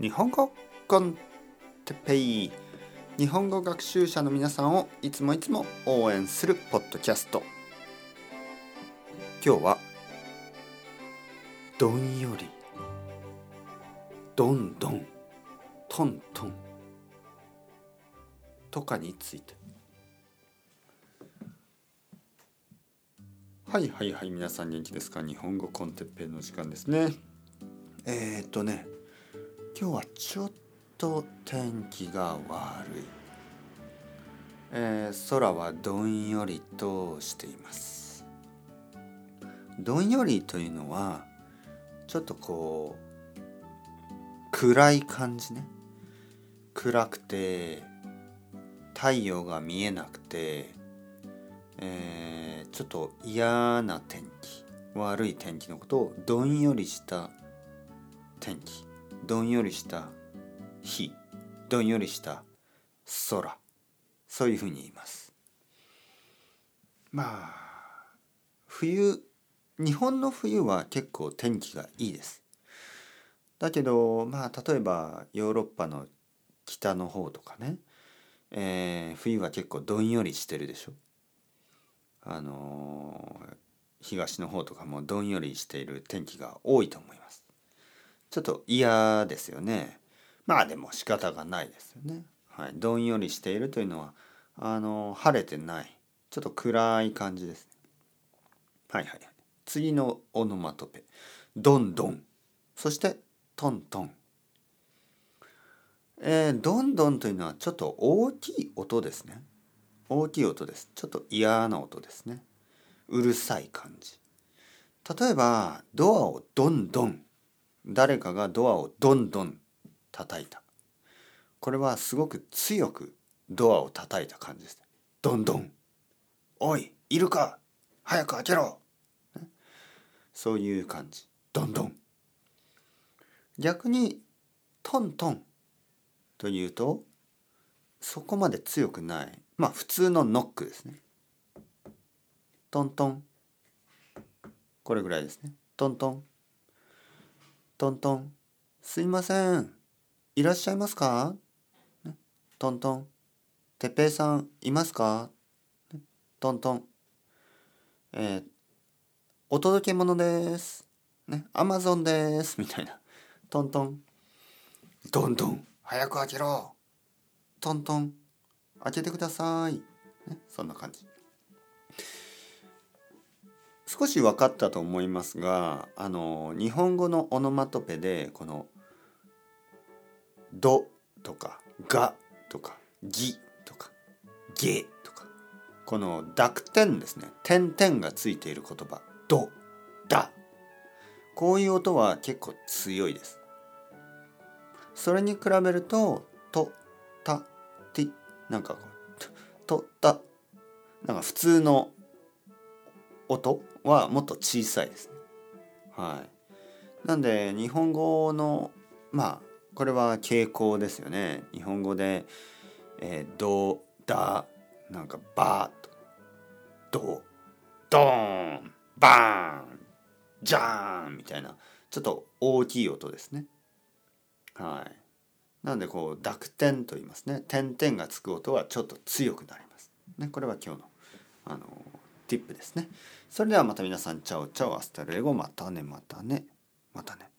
日本語コンテペイ。日本語学習者の皆さんをいつもいつも応援するポッドキャスト。今日はどんよりどんどんトントン。とかについて。はいはいはい皆さん元気ですか？日本語コンテッペイの時間ですね。えー、っとね今日はちょっと天気が悪い、えー、空はどんよりとしています。どんよりというのはちょっとこう暗い感じね。暗くて太陽が見えなくて、えー、ちょっと嫌な天気。悪い天気のことをどんよりした天気。どんよりした日どんよりした空そういうふうに言います。まあ冬日本の冬は結構天気がいいです。だけどまあ例えばヨーロッパの北の方とかね、えー、冬は結構どんよりしてるでしょ。あのー、東の方とかもどんよりしている天気が多いと思います。ちょっと嫌ですよね。まあでも仕方がないですよね。はい、どんよりしているというのはあの晴れてないちょっと暗い感じです、はいはいはい。次のオノマトペどんどんそしてトントン。えー、どんどんというのはちょっと大きい音ですね。大きい音です。ちょっと嫌な音ですね。うるさい感じ。例えばドアをどんどん誰かがドアをどんどん叩いた。これはすごく強くドアを叩いた感じです。どんどんおいいるか？早く開けろ、ね、そういう感じ。どんどん。逆にトントンというとそこまで強くない。まあ普通のノックですね。トントン。これぐらいですね。トントン。トントン、すいません。いらっしゃいますか、ね、トントン、てっぺいさん、いますか、ね、トントン、えー、お届け物です。ね、アマゾンです。みたいな。トントン、トントン、早く開けろ。トントン、開けてください。ね、そんな感じ。少し分かったと思いますがあの日本語のオノマトペでこの「ど」とか「が」とか「ぎ」とか「げ」とかこの濁点ですね。点々がついている言葉「ど」「だ」こういう音は結構強いです。それに比べると「と」「た」「て」なんかこう「と」「た」なんか普通の音はもっと小さいですね。はい。なんで日本語のまあこれは傾向ですよね。日本語で「えー、ド」「ダ」なんか「バ」と「ド」「ドーン」「バーン」「ジャーン」みたいなちょっと大きい音ですね。はい。なんでこう濁点と言いますね。点々がつく音はちょっと強くなります。ね、これは今日のあの tip ですね。それではまた皆さん、 chao chao、hasta luego、またね、またね、またね。